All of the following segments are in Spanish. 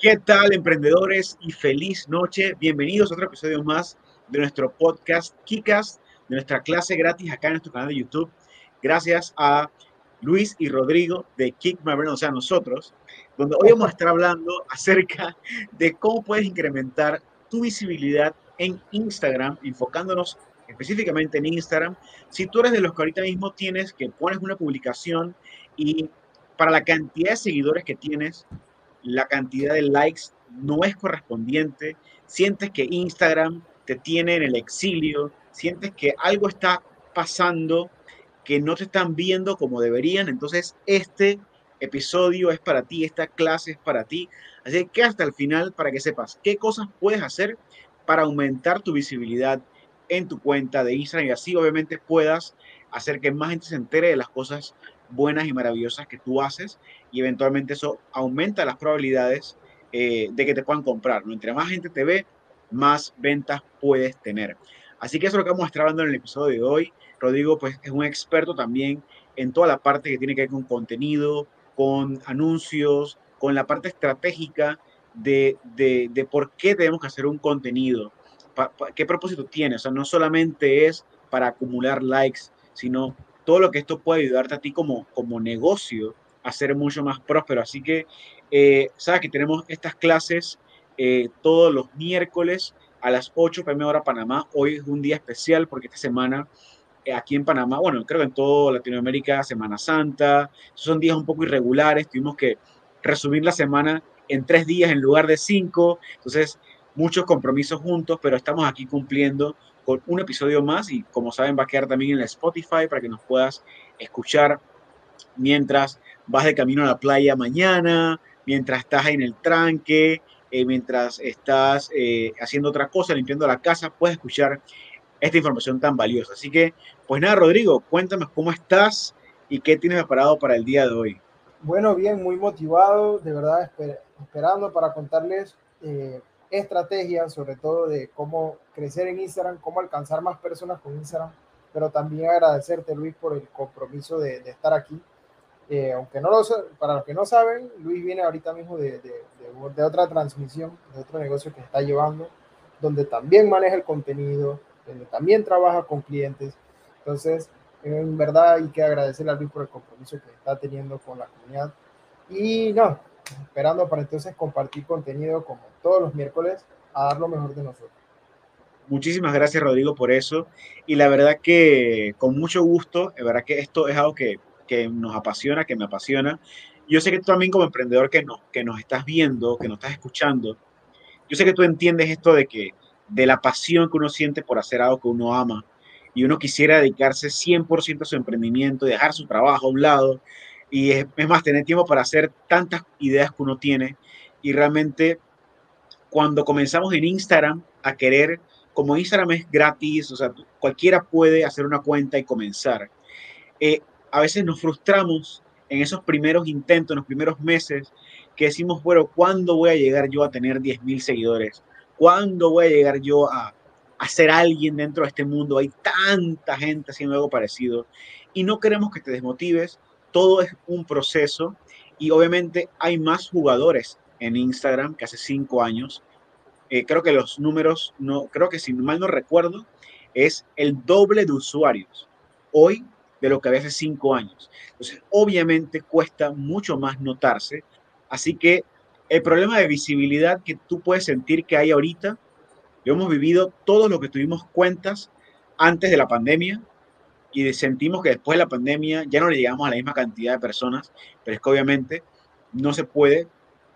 ¿Qué tal, emprendedores? Y feliz noche. Bienvenidos a otro episodio más de nuestro podcast Kikas, de nuestra clase gratis acá en nuestro canal de YouTube. Gracias a Luis y Rodrigo de Kick My Brain, o sea, nosotros, donde hoy vamos a estar hablando acerca de cómo puedes incrementar tu visibilidad en Instagram, enfocándonos específicamente en Instagram. Si tú eres de los que ahorita mismo tienes que pones una publicación y para la cantidad de seguidores que tienes, la cantidad de likes no es correspondiente, sientes que Instagram te tiene en el exilio, sientes que algo está pasando, que no te están viendo como deberían, entonces este episodio es para ti, esta clase es para ti. Así que hasta el final para que sepas qué cosas puedes hacer para aumentar tu visibilidad en tu cuenta de Instagram y así obviamente puedas hacer que más gente se entere de las cosas buenas y maravillosas que tú haces y eventualmente eso aumenta las probabilidades eh, de que te puedan comprar. ¿no? Entre más gente te ve, más ventas puedes tener. Así que eso es lo que vamos a hablando en el episodio de hoy. Rodrigo pues es un experto también en toda la parte que tiene que ver con contenido, con anuncios, con la parte estratégica de, de, de por qué tenemos que hacer un contenido, qué propósito tiene. O sea, no solamente es para acumular likes, sino todo lo que esto puede ayudarte a ti como, como negocio a ser mucho más próspero. Así que, eh, sabes que tenemos estas clases eh, todos los miércoles a las 8 pm hora Panamá. Hoy es un día especial porque esta semana eh, aquí en Panamá, bueno, creo que en toda Latinoamérica, Semana Santa, son días un poco irregulares, tuvimos que resumir la semana en tres días en lugar de cinco, entonces muchos compromisos juntos, pero estamos aquí cumpliendo un episodio más y como saben va a quedar también en la Spotify para que nos puedas escuchar mientras vas de camino a la playa mañana, mientras estás en el tranque, eh, mientras estás eh, haciendo otra cosa, limpiando la casa, puedes escuchar esta información tan valiosa. Así que, pues nada, Rodrigo, cuéntame cómo estás y qué tienes preparado para el día de hoy. Bueno, bien, muy motivado, de verdad, esperando para contarles eh, estrategias, sobre todo de cómo crecer en Instagram, cómo alcanzar más personas con Instagram, pero también agradecerte, Luis, por el compromiso de, estar aquí. Eh, aunque no lo para los que no saben, Luis viene ahorita mismo de, de, de, otra transmisión, de otro negocio que está llevando, donde también maneja el contenido, donde también trabaja con clientes. Entonces, en verdad hay que agradecerle a Luis por el compromiso que está teniendo con la comunidad. Y no, esperando para entonces compartir contenido como todos los miércoles a dar lo mejor de nosotros. Muchísimas gracias, Rodrigo, por eso. Y la verdad que con mucho gusto, es verdad que esto es algo que, que nos apasiona, que me apasiona. Yo sé que tú también como emprendedor que nos, que nos estás viendo, que nos estás escuchando, yo sé que tú entiendes esto de que de la pasión que uno siente por hacer algo que uno ama y uno quisiera dedicarse 100% a su emprendimiento, dejar su trabajo a un lado y es, es, más, tener tiempo para hacer tantas ideas que uno tiene y realmente cuando comenzamos en Instagram a querer, como Instagram es gratis, o sea, cualquiera puede hacer una cuenta y comenzar, eh, a veces nos frustramos en esos primeros intentos, en los primeros meses, que decimos, bueno, ¿cuándo voy a llegar yo a tener 10.000 seguidores? ¿Cuándo voy a llegar yo a, a alguien dentro de este mundo? Hay tanta gente haciendo algo parecido y no queremos que te desmotives, todo es un proceso y obviamente hay más jugadores en Instagram que hace cinco años. Eh, creo que los números, no, creo que si mal no recuerdo, es el doble de usuarios hoy de lo que había hace cinco años. Entonces, obviamente cuesta mucho más notarse. Así que el problema de visibilidad que tú puedes sentir que hay ahorita, lo hemos vivido todos los que tuvimos cuentas antes de la pandemia y sentimos que después de la pandemia ya no le llegamos a la misma cantidad de personas, pero es que obviamente no se puede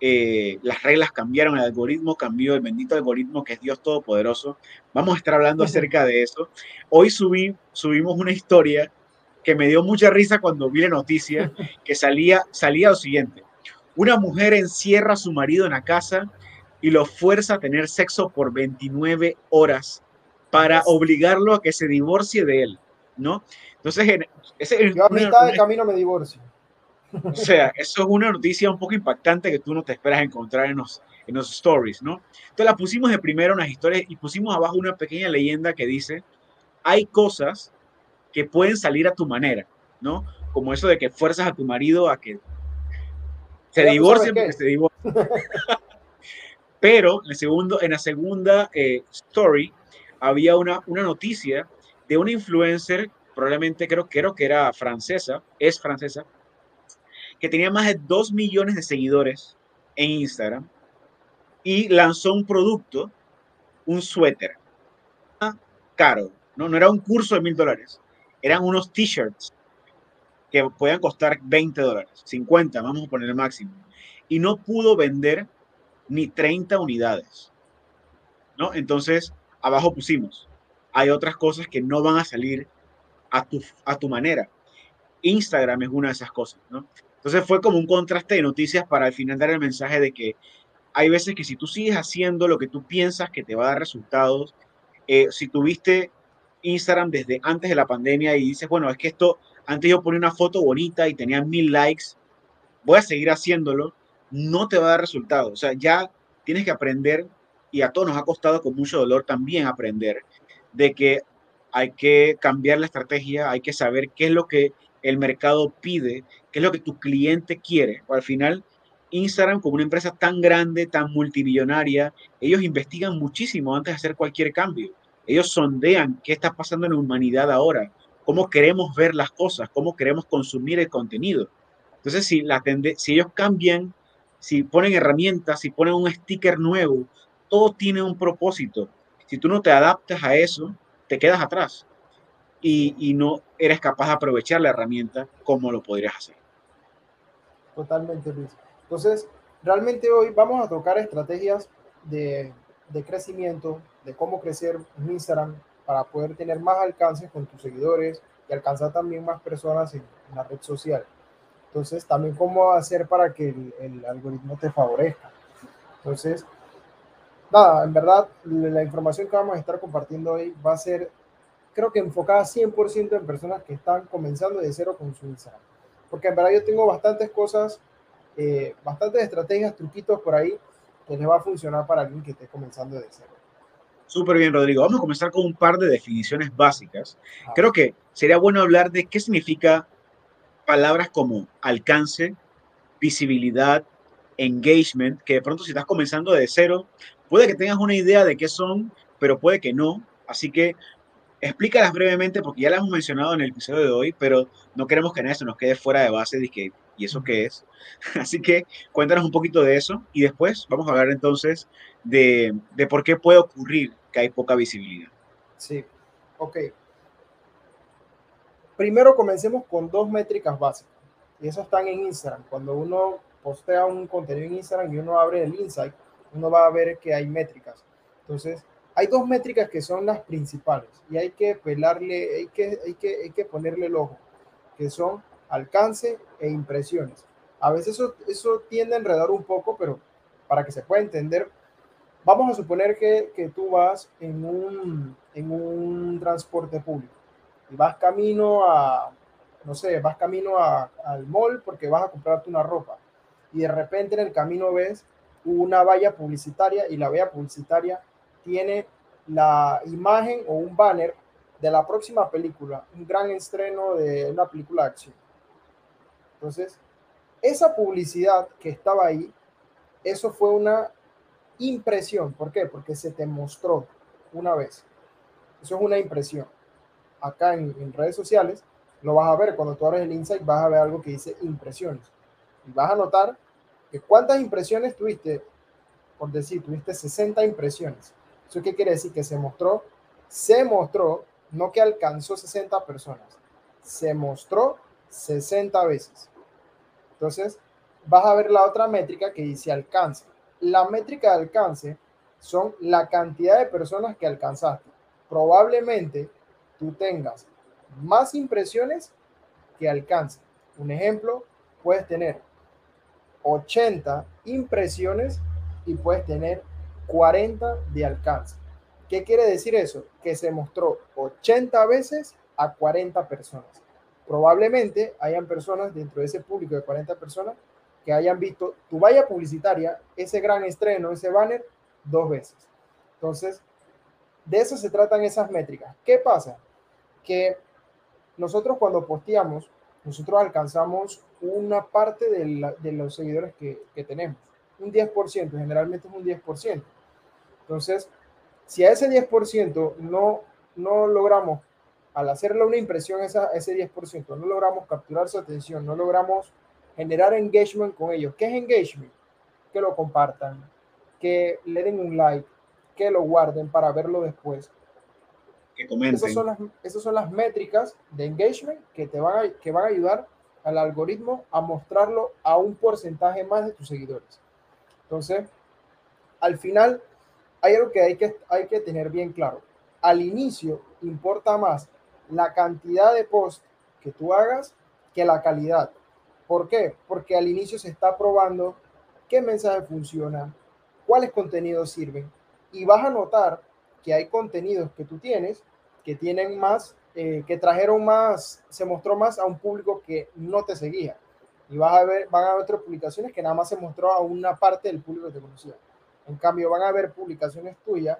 eh, las reglas cambiaron, el algoritmo cambió, el bendito algoritmo que es Dios Todopoderoso. Vamos a estar hablando acerca de eso. Hoy subí, subimos una historia que me dio mucha risa cuando vi la noticia, que salía, salía lo siguiente. Una mujer encierra a su marido en la casa y lo fuerza a tener sexo por 29 horas para obligarlo a que se divorcie de él, ¿no? Entonces, ese, Yo a mitad de camino me divorcio. O sea, eso es una noticia un poco impactante que tú no te esperas encontrar en los, en los stories, ¿no? Entonces la pusimos de primero en las historias y pusimos abajo una pequeña leyenda que dice, hay cosas que pueden salir a tu manera, ¿no? Como eso de que fuerzas a tu marido a que se divorcie porque se divorcie. Pero en, el segundo, en la segunda eh, story había una, una noticia de una influencer, probablemente creo, creo que era francesa, es francesa, que tenía más de 2 millones de seguidores en Instagram y lanzó un producto, un suéter, caro, ¿no? no era un curso de mil dólares, eran unos t-shirts que podían costar 20 dólares, 50, vamos a poner el máximo, y no pudo vender ni 30 unidades, ¿no? Entonces, abajo pusimos, hay otras cosas que no van a salir a tu, a tu manera. Instagram es una de esas cosas, ¿no? Entonces fue como un contraste de noticias para al final dar el mensaje de que hay veces que si tú sigues haciendo lo que tú piensas que te va a dar resultados, eh, si tuviste Instagram desde antes de la pandemia y dices, bueno, es que esto, antes yo ponía una foto bonita y tenía mil likes, voy a seguir haciéndolo, no te va a dar resultados. O sea, ya tienes que aprender, y a todos nos ha costado con mucho dolor también aprender, de que hay que cambiar la estrategia, hay que saber qué es lo que el mercado pide, qué es lo que tu cliente quiere. al final, Instagram, como una empresa tan grande, tan multimillonaria, ellos investigan muchísimo antes de hacer cualquier cambio. Ellos sondean qué está pasando en la humanidad ahora, cómo queremos ver las cosas, cómo queremos consumir el contenido. Entonces, si, la si ellos cambian, si ponen herramientas, si ponen un sticker nuevo, todo tiene un propósito. Si tú no te adaptas a eso, te quedas atrás y, y no eres capaz de aprovechar la herramienta como lo podrías hacer. Totalmente, Luis. Entonces, realmente hoy vamos a tocar estrategias de, de crecimiento, de cómo crecer en Instagram para poder tener más alcance con tus seguidores y alcanzar también más personas en, la red social. Entonces, también cómo hacer para que el, el, algoritmo te favorezca. Entonces, nada, en verdad, la información que vamos a estar compartiendo hoy va a ser, creo que enfocada 100% en personas que están comenzando de cero con su Instagram. Porque en verdad yo tengo bastantes cosas, eh, bastantes estrategias, truquitos por ahí que les va a funcionar para alguien que esté comenzando de cero. Súper bien, Rodrigo. Vamos a comenzar con un par de definiciones básicas. Creo que sería bueno hablar de qué significa palabras como alcance, visibilidad, engagement, que de pronto si estás comenzando de cero, puede que tengas una idea de qué son, pero puede que no. Así que explícalas brevemente porque ya las hemos mencionado en el episodio de hoy, pero no queremos que nada se nos quede fuera de base de que, ¿y eso qué es? Así que cuéntanos un poquito de eso y después vamos a hablar entonces de, de por qué puede ocurrir que hay poca visibilidad. Sí, ok. Primero comencemos con dos métricas básicas y eso están en Instagram. Cuando uno postea un contenido en Instagram y uno abre el insight, uno va a ver que hay métricas. Entonces, hay dos métricas que son las principales y hay que pelarle, hay que, hay que, hay que ponerle el ojo, que son alcance e impresiones. A veces eso, eso tiende a enredar un poco, pero para que se pueda entender, vamos a suponer que, que tú vas en un, en un transporte público y vas camino a, no sé, vas camino a, al mall porque vas a comprarte una ropa y de repente en el camino ves una valla publicitaria y la valla publicitaria tiene la imagen o un banner de la próxima película, un gran estreno de una película de acción. Entonces, esa publicidad que estaba ahí, eso fue una impresión. ¿Por qué? Porque se te mostró una vez. Eso es una impresión. Acá en, en redes sociales lo vas a ver. Cuando tú abres el insight, vas a ver algo que dice impresiones. Y vas a notar cuántas impresiones tuviste. Por decir, tuviste 60 impresiones. ¿Eso qué quiere decir? Que se mostró, se mostró, no que alcanzó 60 personas, se mostró 60 veces. Entonces, vas a ver la otra métrica que dice alcance. La métrica de alcance son la cantidad de personas que alcanzaste. Probablemente tú tengas más impresiones que alcance. Un ejemplo, puedes tener 80 impresiones y puedes tener 40 de alcance. ¿Qué quiere decir eso? Que se mostró 80 veces a 40 personas. Probablemente hayan personas dentro de ese público de 40 personas que hayan visto tu valla publicitaria, ese gran estreno, ese banner, dos veces. Entonces, de eso se tratan esas métricas. ¿Qué pasa? Que nosotros cuando posteamos, nosotros alcanzamos una parte de, de los seguidores que, que tenemos. un 10%, generalmente es un 10%. Entonces, si a ese 10% no, no logramos, al hacerle una impresión a ese 10%, no logramos capturar su atención, no logramos generar engagement con ellos. ¿Qué es engagement? Que lo compartan, que le den un like, que lo guarden para verlo después. Que comenten. Esas son las, esas son las métricas de engagement que te van a, que van a ayudar al algoritmo a mostrarlo a un porcentaje más de tus seguidores. Entonces, al final, hay algo que hay que, hay que tener bien claro. Al inicio importa más la cantidad de posts que tú hagas que la calidad. ¿Por qué? Porque al inicio se está probando qué mensaje funciona, cuáles contenidos sirven. Y vas a notar que hay contenidos que tú tienes que tienen más, eh, que trajeron más, se mostró más a un público que no te seguía. Y vas a ver, van a ver otras publicaciones que nada más se mostró a una parte del público que te conocía. En cambio, van a ver publicaciones tuyas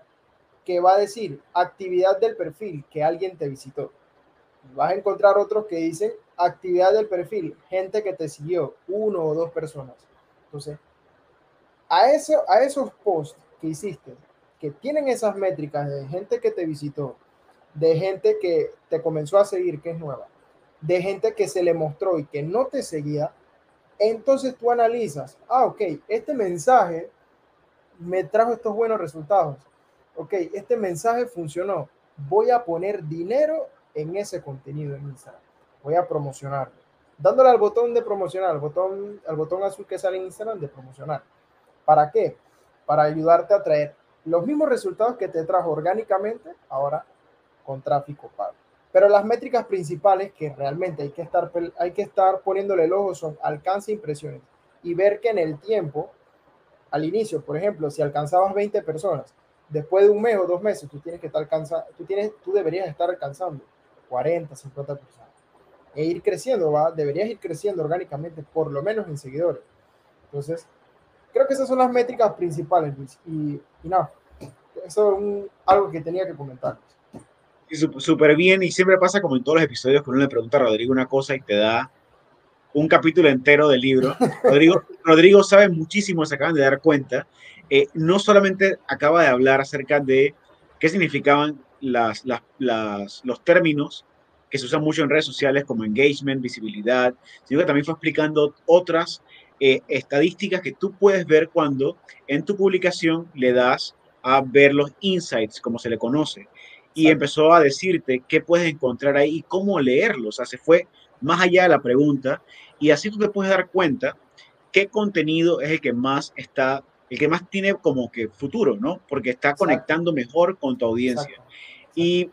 que va a decir actividad del perfil que alguien te visitó. Vas a encontrar otros que dicen actividad del perfil, gente que te siguió, uno o dos personas. Entonces, a, eso, a esos posts que hiciste, que tienen esas métricas de gente que te visitó, de gente que te comenzó a seguir, que es nueva, de gente que se le mostró y que no te seguía, entonces tú analizas, ah, ok, este mensaje me trajo estos buenos resultados. Ok, este mensaje funcionó. Voy a poner dinero en ese contenido en Instagram. Voy a promocionarlo. Dándole al botón de promocionar, al botón, al botón azul que sale en Instagram de promocionar. ¿Para qué? Para ayudarte a traer los mismos resultados que te trajo orgánicamente, ahora con tráfico pago. Pero las métricas principales que realmente hay que estar, hay que estar poniéndole el ojo son alcance e impresiones y ver que en el tiempo al inicio, por ejemplo, si alcanzabas 20 personas, después de un mes o dos meses, tú tienes que estar alcanzando, tú, tienes, tú deberías estar alcanzando 40, 50 personas. E ir creciendo, ¿va? deberías ir creciendo orgánicamente, por lo menos en seguidores. Entonces, creo que esas son las métricas principales, Luis. Y, y nada, eso es algo que tenía que comentar. Súper bien, y siempre pasa como en todos los episodios que uno le pregunta a Rodrigo una cosa y te da un capítulo entero del libro. Rodrigo, Rodrigo sabe muchísimo, se acaban de dar cuenta. Eh, no solamente acaba de hablar acerca de qué significaban las, las, los términos que se usan mucho en redes sociales como engagement, visibilidad, sino que también fue explicando otras eh, estadísticas que tú puedes ver cuando en tu publicación le das a ver los insights, como se le conoce, y empezó a decirte qué puedes encontrar ahí y cómo leerlos. O sea, se fue más allá de la pregunta y así tú te puedes dar cuenta qué contenido es el que más está, el que más tiene como que futuro, ¿no? Porque está conectando mejor con tu audiencia. Y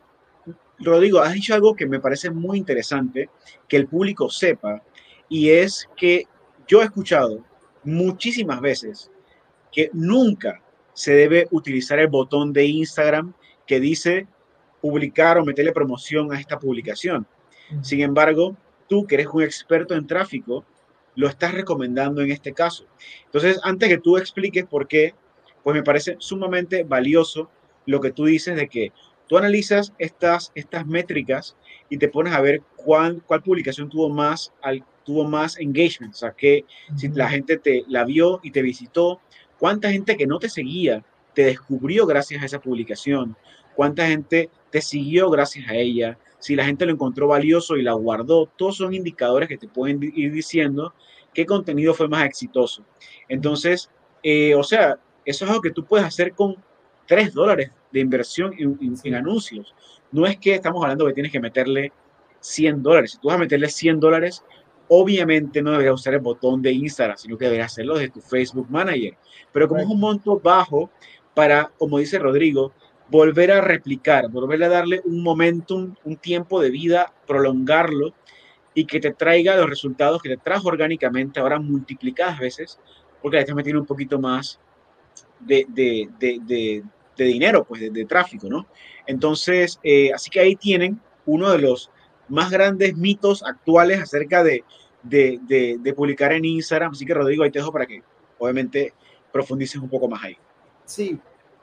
Rodrigo, has dicho algo que me parece muy interesante que el público sepa y es que yo he escuchado muchísimas veces que nunca se debe utilizar el botón de Instagram que dice publicar o meterle promoción a esta publicación. Sin embargo, tú que eres un experto en tráfico, lo estás recomendando en este caso. Entonces, antes que tú expliques por qué, pues me parece sumamente valioso lo que tú dices de que tú analizas estas, estas métricas y te pones a ver cuál, cuál publicación tuvo más, al, tuvo más engagement, o sea, que si la gente te la vio y te visitó, cuánta gente que no te seguía te descubrió gracias a esa publicación, cuánta gente te siguió gracias a ella, si la gente lo encontró valioso y la guardó, todos son indicadores que te pueden ir diciendo qué contenido fue más exitoso. Entonces, eh, o sea, eso es algo que tú puedes hacer con 3 dólares de inversión en, anuncios. No es que estamos hablando que tienes que meterle 100 dólares. Si tú vas a meterle 100 dólares, obviamente no deberías usar el botón de Instagram, sino que deberías hacerlo desde tu Facebook Manager. Pero como es un monto bajo para, como dice Rodrigo, volver a replicar, volver a darle un momentum, un tiempo de vida, prolongarlo y que te traiga los resultados que te trajo orgánicamente ahora multiplicadas veces, porque la gente tiene un poquito más de, de, de, de dinero, pues de, tráfico, ¿no? Entonces, eh, así que ahí tienen uno de los más grandes mitos actuales acerca de, de, publicar en Instagram. Así que Rodrigo, ahí te dejo para que obviamente profundices un poco más ahí. Sí,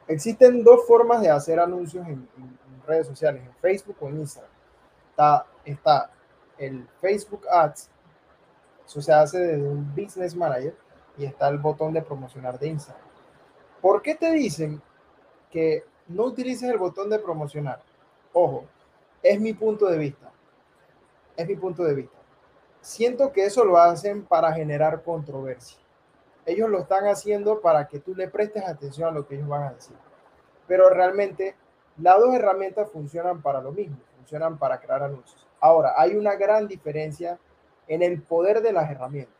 Existen dos formas de hacer anuncios en, redes sociales, en Facebook o en Instagram. Está, está el Facebook Ads, eso se hace desde un Business Manager, y está el botón de promocionar de Instagram. ¿Por qué te dicen que no utilices el botón de promocionar? Ojo, es mi punto de vista. Es mi punto de vista. Siento que eso lo hacen para generar controversia. Ellos lo están haciendo para que tú le prestes atención a lo que ellos van a decir. Pero realmente las dos herramientas funcionan para lo mismo, funcionan para crear anuncios. Ahora, hay una gran diferencia en el poder de las herramientas.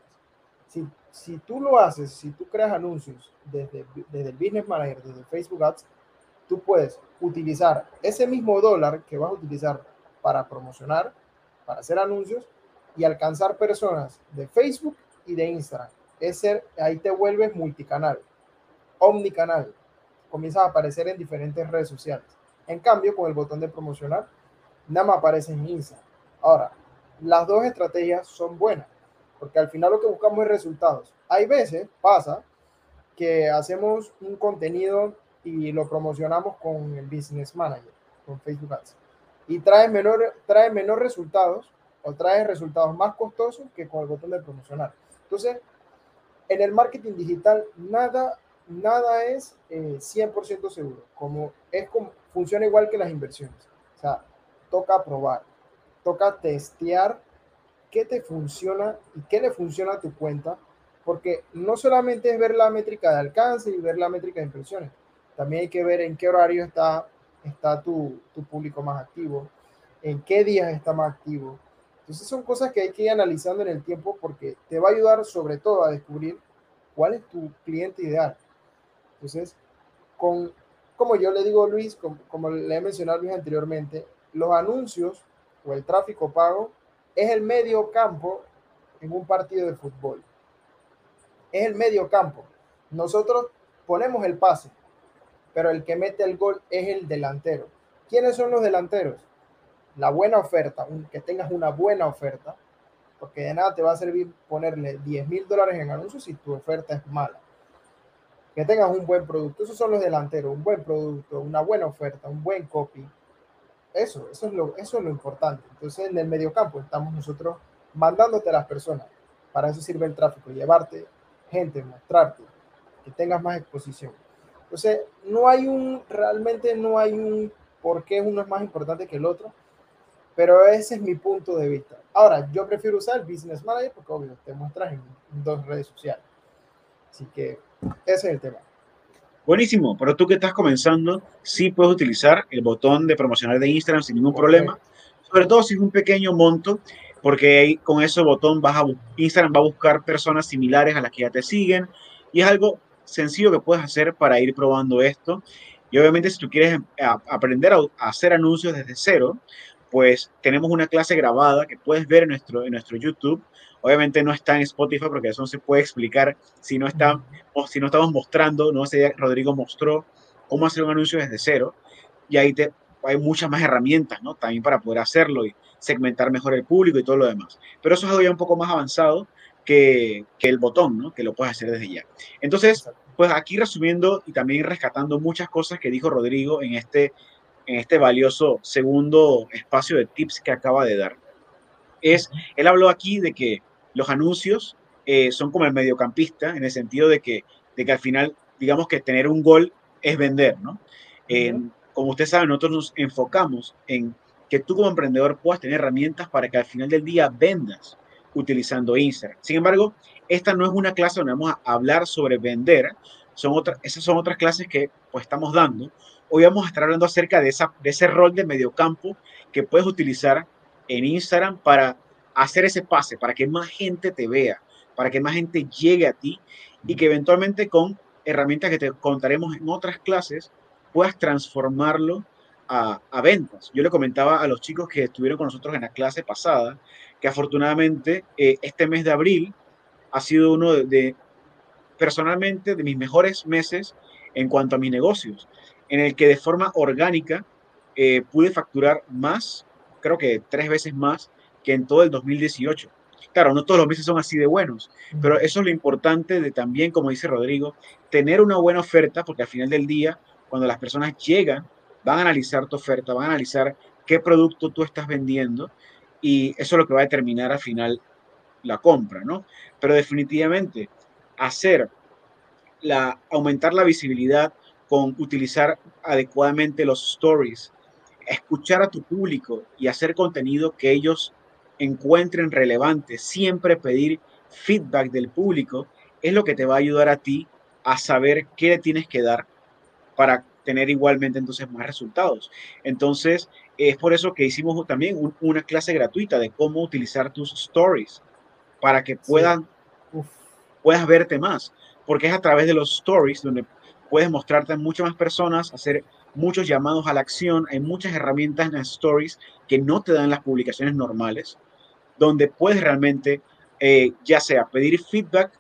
Si, tú lo haces, si tú creas anuncios desde el Business Manager, desde Facebook Ads, tú puedes utilizar ese mismo dólar que vas a utilizar para promocionar, para hacer anuncios y alcanzar personas de Facebook y de Instagram. Ese, ahí te vuelves multicanal, omnicanal. Comienzas a aparecer en diferentes redes sociales. En cambio, con el botón de promocionar, nada más aparece en Instagram. Ahora, las dos estrategias son buenas, porque al final lo que buscamos es resultados. Hay veces, pasa, que hacemos un contenido y lo promocionamos con el Business Manager, con Facebook Ads, y trae menor, trae menor resultados o trae resultados más costosos que con el botón de promocionar. Entonces, en el marketing digital, nada, nada es 100% eh, seguro, como es como, funciona igual que las inversiones. O sea, toca probar, toca testear qué te funciona y qué le funciona a tu cuenta, porque no solamente es ver la métrica de alcance y ver la métrica de impresiones, también hay que ver en qué horario está, está tu, tu público más activo, en qué días está más activo. Entonces son cosas que hay que ir analizando en el tiempo porque te va a ayudar sobre todo a descubrir cuál es tu cliente ideal. Entonces, con, como yo le digo Luis, como, como le he mencionado Luis anteriormente, los anuncios o el tráfico pago es el medio campo en un partido de fútbol. Es el medio campo. Nosotros ponemos el pase, pero el que mete el gol es el delantero. ¿Quiénes son los delanteros? La buena oferta, que tengas una buena oferta, porque de nada te va a servir ponerle 10 mil dólares en anuncios si tu oferta es mala. Que tengas un buen producto, esos son los delanteros, un buen producto, una buena oferta, un buen copy, eso, eso es lo, eso es lo importante. Entonces, en el mediocampo estamos nosotros mandándote a las personas. Para eso sirve el tráfico, llevarte gente, mostrarte, que tengas más exposición. Entonces, no hay un, realmente no hay un por qué uno es más importante que el otro, pero ese es mi punto de vista. Ahora, yo prefiero usar Business Manager porque, obvio, te muestras en dos redes sociales. Así que ese es el tema. Buenísimo, pero tú que estás comenzando, sí puedes utilizar el botón de promocionar de Instagram sin ningún problema, sobre todo si es un pequeño monto, porque con ese botón vas a, Instagram va a buscar personas similares a las que ya te siguen y es algo sencillo que puedes hacer para ir probando esto. Y obviamente si tú quieres em, aprender a, hacer anuncios desde cero, pues tenemos una clase grabada que puedes ver en nuestro, en nuestro YouTube Obviamente no está en Spotify porque eso no se puede explicar si no, está, o si no estamos mostrando, no sé, Rodrigo mostró cómo hacer un anuncio desde cero y ahí te, hay muchas más herramientas, ¿no? También para poder hacerlo y segmentar mejor el público y todo lo demás. Pero eso es algo ya un poco más avanzado que, que el botón, ¿no? Que lo puedes hacer desde ya. Entonces, pues aquí resumiendo y también rescatando muchas cosas que dijo Rodrigo en este, en este valioso segundo espacio de tips que acaba de dar. Es, él habló aquí de que los anuncios eh, son como el mediocampista en el sentido de que, de que al final, digamos que tener un gol es vender, ¿no? como usted sabe, nosotros nos enfocamos en que tú como emprendedor puedas tener herramientas para que al final del día vendas utilizando Instagram. Sin embargo, esta no es una clase donde vamos a hablar sobre vender, son otras, esas son otras clases que pues estamos dando. Hoy vamos a estar hablando acerca de, ese rol de mediocampo que puedes utilizar en Instagram para hacer ese pase para que más gente te vea, para que más gente llegue a ti y que eventualmente con herramientas que te contaremos en otras clases puedas transformarlo a, ventas. Yo le comentaba a los chicos que estuvieron con nosotros en la clase pasada que afortunadamente eh, este mes de abril ha sido uno de, personalmente de mis mejores meses en cuanto a mis negocios, en el que de forma orgánica eh, pude facturar más, creo que tres veces más que en todo el 2018. Claro, no todos los meses son así de buenos, pero eso es lo importante de también, como dice Rodrigo, tener una buena oferta, porque al final del día, cuando las personas llegan, van a analizar tu oferta, van a analizar qué producto tú estás vendiendo y eso es lo que va a determinar al final la compra, ¿no? Pero definitivamente, hacer la, aumentar la visibilidad con utilizar adecuadamente los stories, escuchar a tu público y hacer contenido que ellos encuentren relevante, siempre pedir feedback del público, es lo que te va a ayudar a ti a saber qué le tienes que dar para tener igualmente entonces más resultados. Entonces, es por eso que hicimos también una clase gratuita de cómo utilizar tus stories para que puedan, puedas verte más, porque es a través de los stories donde puedes mostrarte a muchas más personas, hacer muchos llamados a la acción, hay muchas herramientas en las stories que no te dan las publicaciones normales, donde puedes realmente, eh, ya sea pedir feedback,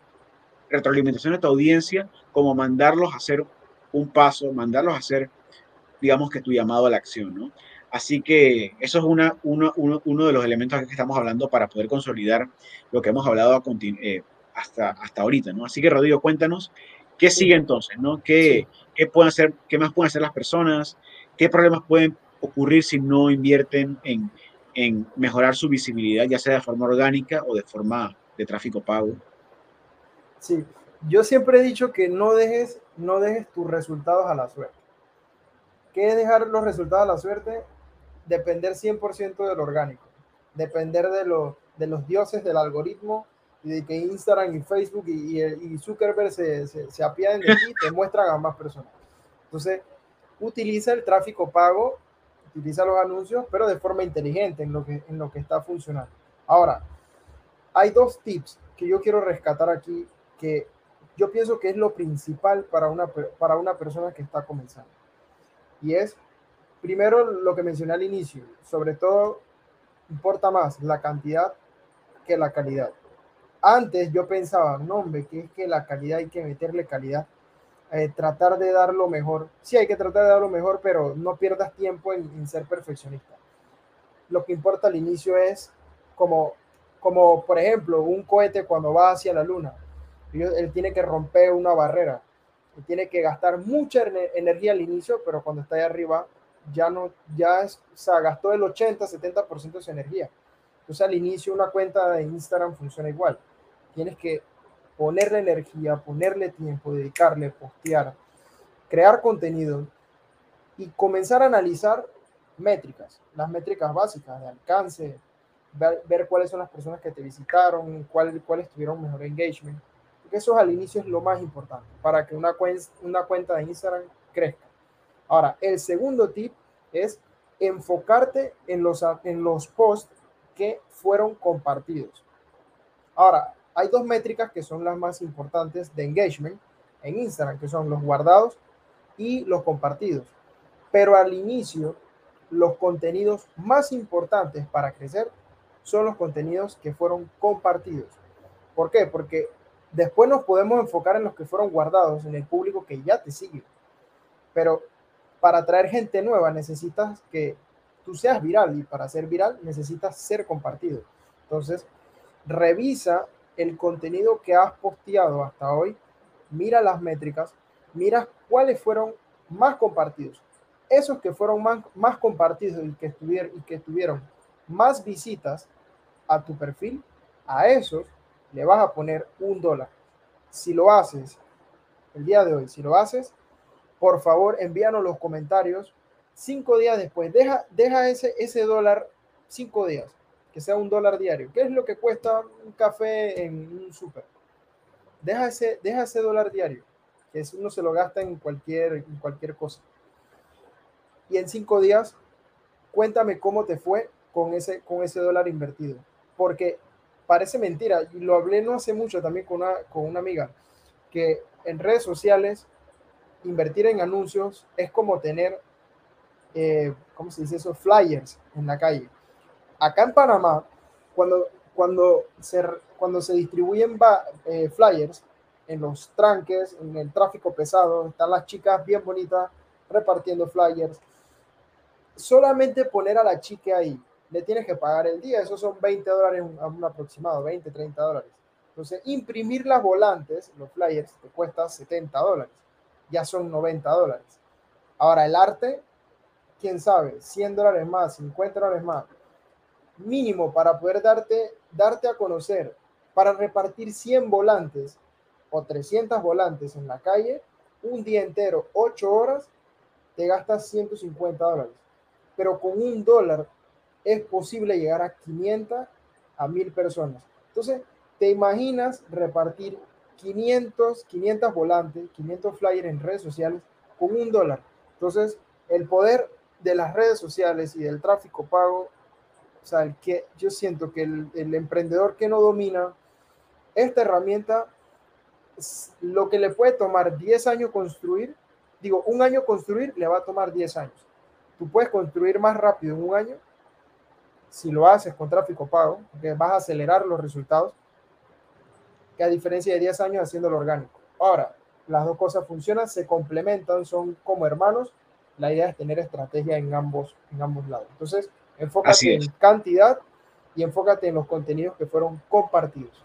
retroalimentación de tu audiencia, como mandarlos a hacer un paso, mandarlos a hacer, digamos que tu llamado a la acción, ¿no? Así que eso es una, uno, uno, de los elementos que estamos hablando para poder consolidar lo que hemos hablado eh, hasta, hasta ahorita, ¿no? Así que, Rodrigo, cuéntanos qué sigue entonces, ¿no? ¿Qué, qué, pueden hacer, ¿Qué más pueden hacer las personas? ¿Qué problemas pueden ocurrir si no invierten en, en mejorar su visibilidad, ya sea de forma orgánica o de forma de tráfico pago? Sí, yo siempre he dicho que no dejes, no dejes tus resultados a la suerte. ¿Qué es dejar los resultados a la suerte? Depender 100% del orgánico, depender de, lo, de los dioses del algoritmo y de que Instagram y Facebook y, y, Zuckerberg se, se, se apiaden de ti, te muestran a más personas. Entonces, utiliza el tráfico pago, utiliza los anuncios, pero de forma inteligente en lo que, en lo que está funcionando. Ahora, hay dos tips que yo quiero rescatar aquí que yo pienso que es lo principal para una, para una persona que está comenzando. Y es, primero, lo que mencioné al inicio, sobre todo importa más la cantidad que la calidad. Antes yo pensaba, no, hombre, que es que la calidad hay que meterle calidad, eh, tratar de dar lo mejor. Sí, hay que tratar de dar lo mejor, pero no pierdas tiempo en, en ser perfeccionista. Lo que importa al inicio es como, como, por ejemplo, un cohete cuando va hacia la luna él tiene que romper una barrera. Él tiene que gastar mucha energía al inicio, pero cuando está ahí arriba, ya no, ya es, o sea, gastó el 80, 70% de su energía. Entonces al inicio una cuenta de Instagram funciona igual. Tienes que ponerle energía, ponerle tiempo, dedicarle, postear, crear contenido y comenzar a analizar métricas, las métricas básicas de alcance, ver, cuáles son las personas que te visitaron, cuál, cuáles tuvieron mejor engagement que eso al inicio es lo más importante para que una, una cuenta de Instagram crezca. Ahora, el segundo tip es enfocarte en los, en los posts que fueron compartidos. Ahora, hay dos métricas que son las más importantes de engagement en Instagram, que son los guardados y los compartidos. Pero al inicio, los contenidos más importantes para crecer son los contenidos que fueron compartidos. ¿Por qué? Porque Después nos podemos enfocar en los que fueron guardados, en el público que ya te sigue. Pero para traer gente nueva necesitas que tú seas viral y para ser viral necesitas ser compartido. Entonces, revisa el contenido que has posteado hasta hoy, mira las métricas, mira cuáles fueron más compartidos. Esos que fueron más, más compartidos y que, estuvieron, y que tuvieron más visitas a tu perfil, a esos le vas a poner un dólar. Si lo haces el día de hoy, si lo haces, por favor envíanos los comentarios cinco días después. Deja, deja ese, ese dólar cinco días, sea un dólar diario. ¿Qué es lo que cuesta un café en un súper? Deja ese, deja ese dólar diario, que uno se lo gasta en cualquier, en cualquier cosa. Y en cinco días, cuéntame cómo te fue con ese, con ese dólar invertido. Porque parece mentira, y lo hablé no hace mucho también con una, con una amiga, que en redes sociales invertir en anuncios es como tener, eh, ¿cómo se dice eso? Flyers en la calle. Acá en Panamá, cuando, cuando, se, cuando se distribuyen eh, flyers en los tranques, en el tráfico pesado, están las chicas bien bonitas repartiendo flyers. Solamente poner a la chica ahí le tienes que pagar el día. Esos son 20 dólares un aproximado, 20, 30 dólares. Entonces, imprimir las volantes, los flyers, te cuesta 70 dólares. Ya son 90 dólares. Ahora, el arte, quién sabe, 100 dólares más, 50 dólares más. Mínimo para poder darte, darte a conocer, para repartir 100 volantes, o 300 volantes en la calle, un día entero, 8 horas, te gastas 150 dólares. Pero con un dólar es posible llegar a 500 a 1000 personas. Entonces, te imaginas repartir 500, 500 volantes, 500 flyers en redes sociales con un dólar. Entonces, el poder de las redes sociales y del tráfico pago, o sea, el que yo siento que el, emprendedor que no domina esta herramienta, lo que le puede tomar 10 años construir, digo, un año construir le va a tomar 10 años. Tú puedes construir más rápido en un año si lo haces con tráfico pago, porque vas a acelerar los resultados, que a diferencia de 10 años haciéndolo orgánico. Ahora, las dos cosas funcionan, se complementan, son como hermanos. La idea es tener estrategia en ambos, en ambos lados. Entonces, enfócate en cantidad y enfócate en los contenidos que fueron compartidos.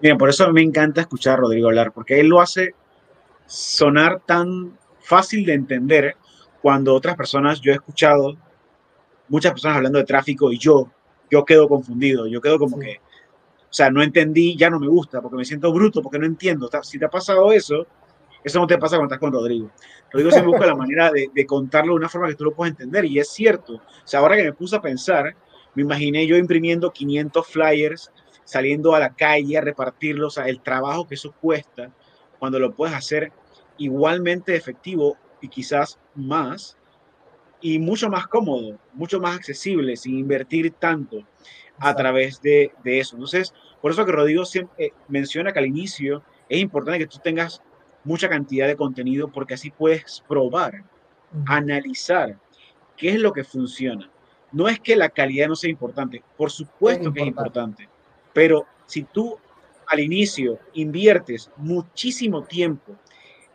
Bien, por eso me encanta escuchar a Rodrigo hablar, porque él lo hace sonar tan fácil de entender cuando otras personas, yo he escuchado muchas personas hablando de tráfico y yo, yo quedo confundido, yo quedo como que, o sea, no entendí, ya no me gusta, porque me siento bruto, porque no entiendo. Si te ha pasado eso, eso no te pasa cuando estás con Rodrigo. Rodrigo siempre busca la manera de, de, contarlo de una forma que tú lo puedas entender, y es cierto. O sea, ahora que me puse a pensar, me imaginé yo imprimiendo 500 flyers, saliendo a la calle a repartirlos, o sea, el trabajo que eso cuesta, cuando lo puedes hacer igualmente efectivo y quizás más, y mucho más cómodo, mucho más accesible, sin invertir tanto a través de, de eso. Entonces, por eso que Rodrigo siempre eh, menciona que al inicio es importante que tú tengas mucha cantidad de contenido porque así puedes probar, analizar qué es lo que funciona. No es que la calidad no sea importante, por supuesto que es importante, pero si tú al inicio inviertes muchísimo tiempo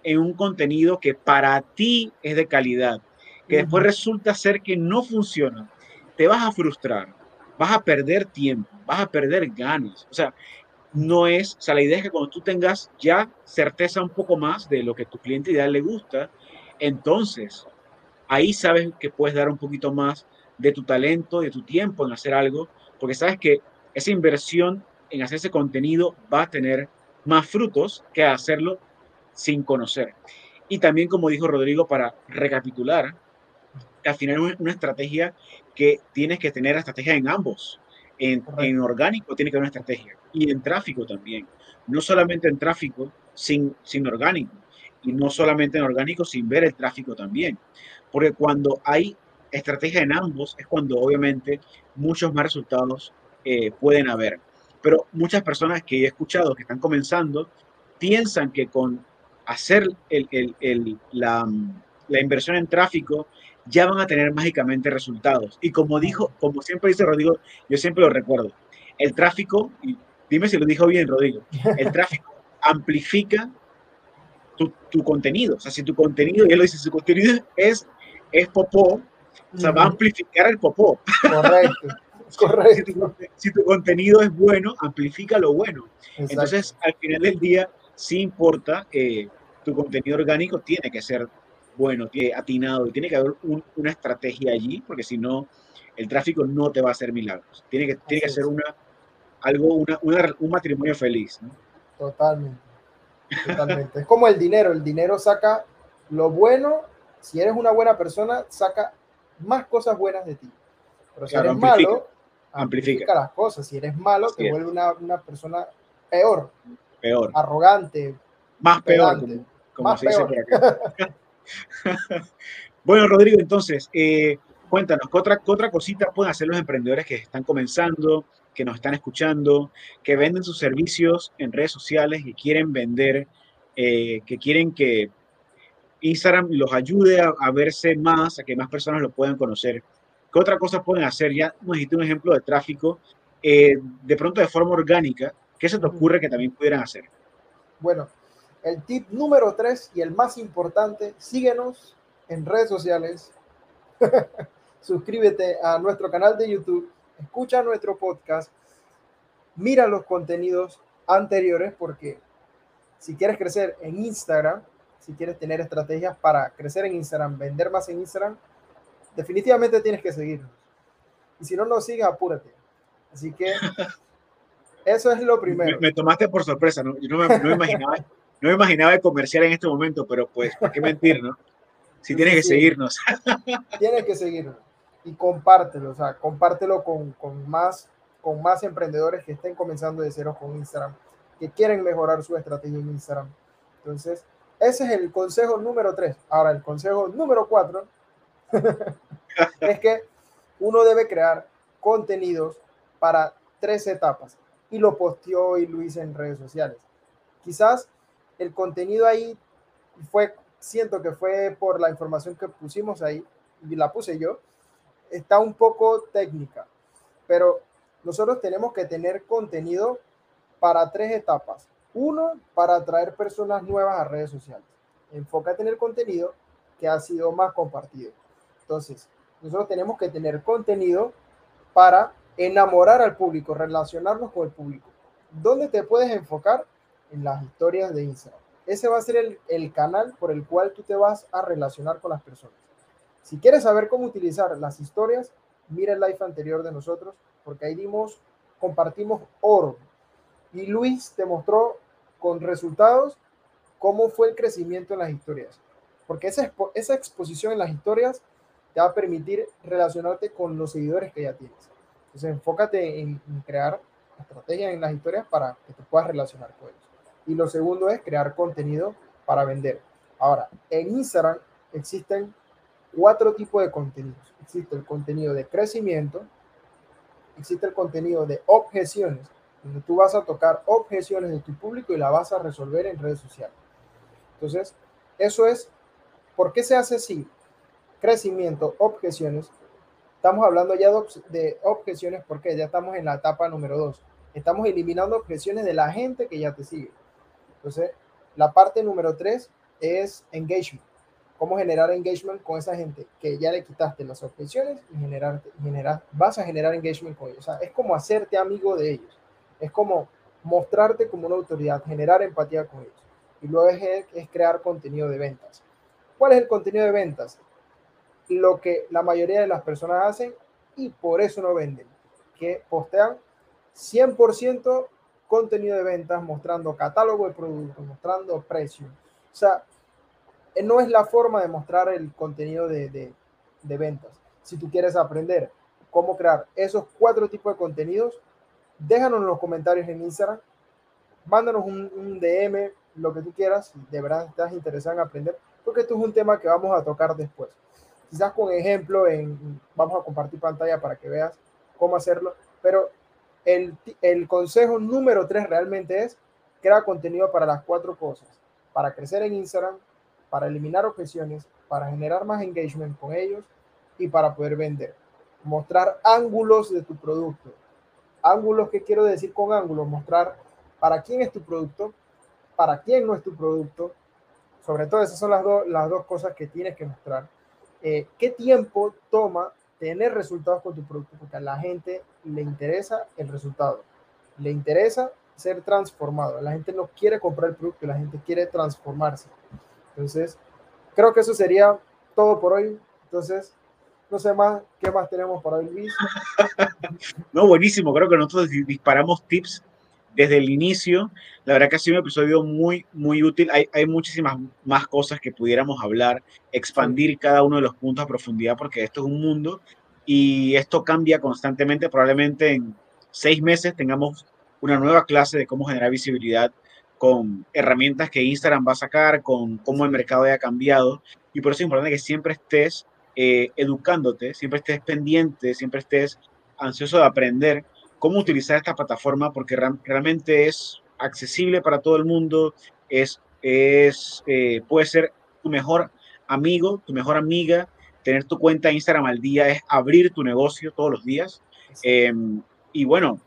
en un contenido que para ti es de calidad, que después resulta ser que no funciona, te vas a frustrar, vas a perder tiempo, vas a perder ganas. O sea, no es, o sea, la idea es que cuando tú tengas ya certeza un poco más de lo que tu cliente ideal le gusta, entonces ahí sabes que puedes dar un poquito más de tu talento, de tu tiempo en hacer algo, porque sabes que esa inversión en hacer ese contenido va a tener más frutos que hacerlo sin conocer. Y también, como dijo Rodrigo, para recapitular, al final es una estrategia que tienes que tener estrategia en ambos. En, en, orgánico tiene que haber una estrategia y en tráfico también. No solamente en tráfico sin, sin orgánico y no solamente en orgánico sin ver el tráfico también. Porque cuando hay estrategia en ambos es cuando obviamente muchos más resultados eh, pueden haber. Pero muchas personas que he escuchado que están comenzando piensan que con hacer el, el, el, la, la inversión en tráfico ya van a tener mágicamente resultados. Y como dijo, como siempre dice Rodrigo, yo siempre lo recuerdo, el tráfico, y dime si lo dijo bien Rodrigo, el tráfico amplifica tu, tu, contenido. O sea, si tu contenido, y él lo dice, su contenido es, es popó, o sea, va a amplificar el popó. Correcto. Correcto. Si tu, si tu, contenido es bueno, amplifica lo bueno. Exacto. Entonces, al final del día, sí importa, eh, tu contenido orgánico tiene que ser bueno, atinado y tiene que haber un, una estrategia allí, porque si no, el tráfico no te va a hacer milagros. Tiene que, tiene que ser una, algo, una, una, un matrimonio feliz. ¿no? Totalmente. Totalmente. es como el dinero. El dinero saca lo bueno. Si eres una buena persona, saca más cosas buenas de ti. Pero si claro, eres amplifica, malo, amplifica. amplifica. las cosas. Si eres malo, Así te es. vuelve una, una, persona peor. Peor. Arrogante. Más peor, como, como más se peor. dice por acá. bueno, Rodrigo, entonces, eh, cuéntanos, ¿qué otra, ¿qué otra cosita pueden hacer los emprendedores que están comenzando, que nos están escuchando, que venden sus servicios en redes sociales y quieren vender, eh, que quieren que Instagram los ayude a, a, verse más, a que más personas lo puedan conocer? ¿Qué otra cosa pueden hacer? Ya nos dijiste un ejemplo de tráfico, eh, de pronto de forma orgánica, ¿qué se te ocurre que también pudieran hacer? Bueno, el tip número tres y el más importante, síguenos en redes sociales, suscríbete a nuestro canal de YouTube, escucha nuestro podcast, mira los contenidos anteriores porque si quieres crecer en Instagram, si quieres tener estrategias para crecer en Instagram, vender más en Instagram, definitivamente tienes que seguirnos. Y si no nos sigues, apúrate. Así que Eso es lo primero. Me, tomaste por sorpresa, ¿no? Yo no me, no imaginaba, no me imaginaba el comercial en este momento, pero pues, ¿para qué mentir, no? Si tienes que seguirnos. Tienes que seguirnos y compártelo, o sea, compártelo con, con, más, con más emprendedores que estén comenzando de cero con Instagram, que quieren mejorar su estrategia en Instagram. Entonces, ese es el consejo número tres. Ahora, el consejo número cuatro es que uno debe crear contenidos para tres etapas. Y lo posteó hoy Luis en redes sociales. Quizás el contenido ahí fue, siento que fue por la información que pusimos ahí, y la puse yo, está un poco técnica, pero nosotros tenemos que tener contenido para tres etapas. Uno, para atraer personas nuevas a redes sociales. Enfócate en el contenido que ha sido más compartido. Entonces, nosotros tenemos que tener contenido para enamorar al público, relacionarnos con el público. ¿Dónde te puedes enfocar? En las historias de Instagram. Ese va a ser el, el canal por el cual tú te vas a relacionar con las personas. Si quieres saber cómo utilizar las historias, mira el live anterior de nosotros, porque ahí dimos, compartimos oro. Y Luis te mostró con resultados cómo fue el crecimiento en las historias. Porque esa, esa exposición en las historias te va a permitir relacionarte con los seguidores que ya tienes. Entonces, enfócate en, en crear estrategias en las historias para que te puedas relacionar con ellos. Y lo segundo es crear contenido para vender. Ahora, en Instagram existen cuatro tipos de contenidos. Existe el contenido de crecimiento, existe el contenido de objeciones, donde tú vas a tocar objeciones de tu público y la vas a resolver en redes sociales. Entonces, eso es, ¿por qué se hace así? Crecimiento, objeciones. Estamos hablando ya de objeciones porque ya estamos en la etapa número dos. Estamos eliminando objeciones de la gente que ya te sigue. Entonces, la parte número tres es engagement cómo generar engagement con esa gente que ya le quitaste las objeciones y generar, generar, vas a generar engagement con ellos. O sea, es como hacerte amigo de ellos. Es como mostrarte como una autoridad, generar empatía con ellos. Y luego es, es crear contenido de ventas. ¿Cuál es el contenido de ventas? Lo que la mayoría de las personas hacen y por eso no venden. Que postean 100% contenido de ventas mostrando catálogo de productos, mostrando precios. O sea, eh, no es la forma de mostrar el contenido de, ventas. Si tú quieres aprender cómo crear esos cuatro tipos de contenidos, déjanos en los comentarios en Instagram, mándanos un, DM, lo que tú quieras, de verdad estás interesado en aprender, porque esto es un tema que vamos a tocar después. Quizás con ejemplo, en, vamos a compartir pantalla para que veas cómo hacerlo, pero el, el consejo número tres realmente es crear contenido para las cuatro cosas, para crecer en Instagram, para eliminar objeciones, para generar más engagement con ellos y para poder vender. Mostrar ángulos de tu producto. Ángulos, ¿qué quiero decir con ángulos? Mostrar para quién es tu producto, para quién no es tu producto. Sobre todo esas son las, las dos cosas que tienes que mostrar. Eh, ¿Qué tiempo toma tener resultados con tu producto? Porque a la gente le interesa el resultado. Le interesa ser transformado. La gente no quiere comprar el producto, la gente quiere transformarse. Entonces, creo que eso sería todo por hoy. Entonces, no sé más, ¿qué más tenemos para hoy, Luis? no, buenísimo. Creo que nosotros disparamos tips desde el inicio. La verdad que ha sido un episodio muy, muy útil. Hay, hay muchísimas más cosas que pudiéramos hablar, expandir cada uno de los puntos a profundidad, porque esto es un mundo y esto cambia constantemente. Probablemente en seis meses tengamos una nueva clase de cómo generar visibilidad con herramientas que Instagram va a sacar, con cómo el mercado ha cambiado. Y por eso es importante que siempre estés eh, educándote, siempre estés pendiente, siempre estés ansioso de aprender cómo utilizar esta plataforma porque realmente es accesible para todo el mundo, es, es, eh, puede ser tu mejor amigo, tu mejor amiga, tener tu cuenta Instagram al día es abrir tu negocio todos los días. Em, y bueno,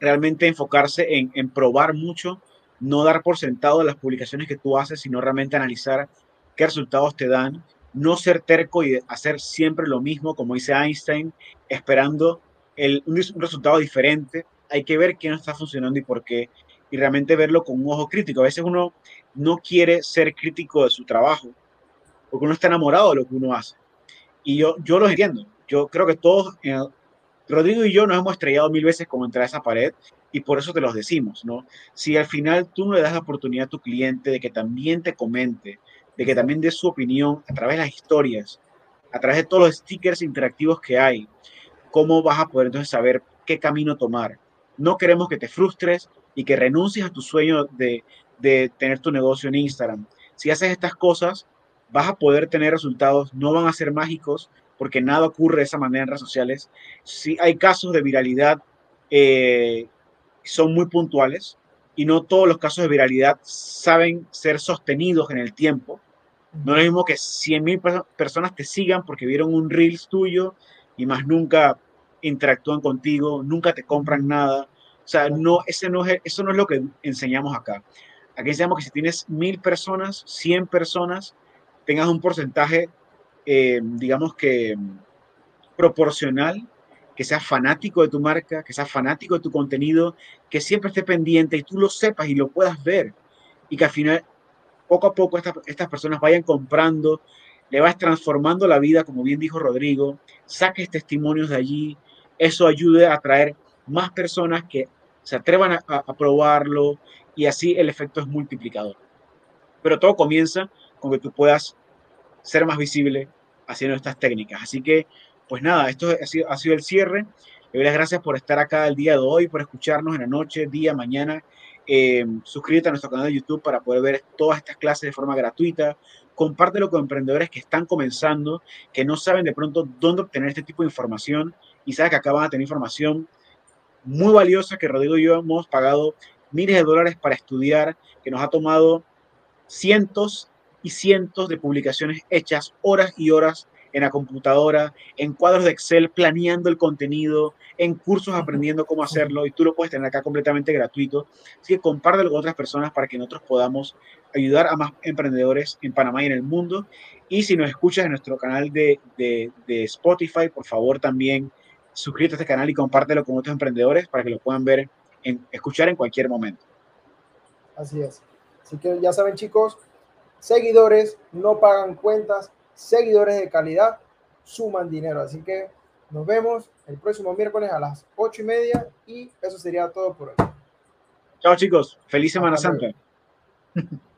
realmente enfocarse en, en probar mucho no dar por sentado las publicaciones que tú haces, sino realmente analizar qué resultados te dan, no ser terco y hacer siempre lo mismo, como dice Einstein, esperando un, resultado diferente. Hay que ver qué no está funcionando y por qué, y realmente verlo con un ojo crítico. A veces uno no quiere ser crítico de su trabajo, porque uno está enamorado de lo que uno hace. Y yo, yo lo entiendo. Yo creo que todos Rodrigo y yo nos hemos estrellado mil veces contra esa pared y por eso te los decimos, ¿no? Si al final tú no le das la oportunidad a tu cliente de que también te comente, de que también dé su opinión a través de las historias, a través de todos los stickers interactivos que hay, ¿cómo vas a poder entonces saber qué camino tomar? No queremos que te frustres y que renuncies a tu sueño de, de tener tu negocio en Instagram. Si haces estas cosas, vas a poder tener resultados, no van a ser mágicos, porque nada ocurre de esa manera en redes sociales. Si hay casos de viralidad, eh, son muy puntuales y no todos los casos de viralidad saben ser sostenidos en el tiempo. No es lo mismo que 100.000 personas te sigan porque vieron un Reels tuyo y más nunca interactúan contigo, nunca te compran nada. O sea, no, ese no es, eso no es lo que enseñamos acá. Aquí enseñamos que si tienes mil personas, 100 personas, tengas un porcentaje eh, digamos que proporcional, que sea fanático de tu marca, que sea fanático de tu contenido, que siempre esté pendiente y tú lo sepas y lo puedas ver. Y que al final, poco a poco, estas personas vayan comprando, le vas transformando la vida, como bien dijo Rodrigo, saques testimonios de allí, eso ayude a atraer más personas que se atrevan a, a probarlo y así el efecto es multiplicador. Pero todo comienza con que tú puedas ser más visible haciendo estas técnicas. Así que, pues nada, esto ha sido, el cierre. Le doy las gracias por estar acá el día de hoy, por escucharnos en la noche, día, mañana. Eh, suscríbete a nuestro canal de YouTube para poder ver todas estas clases de forma gratuita. Compártelo con emprendedores que están comenzando, que no saben de pronto dónde obtener este tipo de información y saben que acá van a tener información muy valiosa que Rodrigo y yo hemos pagado miles de dólares para estudiar, que nos ha tomado cientos y cientos de publicaciones hechas horas y horas en la computadora, en cuadros de Excel planeando el contenido, en cursos aprendiendo cómo hacerlo y tú lo puedes tener acá completamente gratuito. Así que compártelo con otras personas para que nosotros podamos ayudar a más emprendedores en Panamá y en el mundo. Y si nos escuchas en nuestro canal de, de, de Spotify, por favor también suscríbete a este canal y compártelo con otros emprendedores para que lo puedan ver, en, escuchar en cualquier momento. Así es. Así que ya saben chicos, seguidores no pagan cuentas, seguidores de calidad suman dinero. Así que nos vemos el próximo miércoles a las ocho y media y eso sería todo por hoy. Chao chicos, feliz Semana Santa.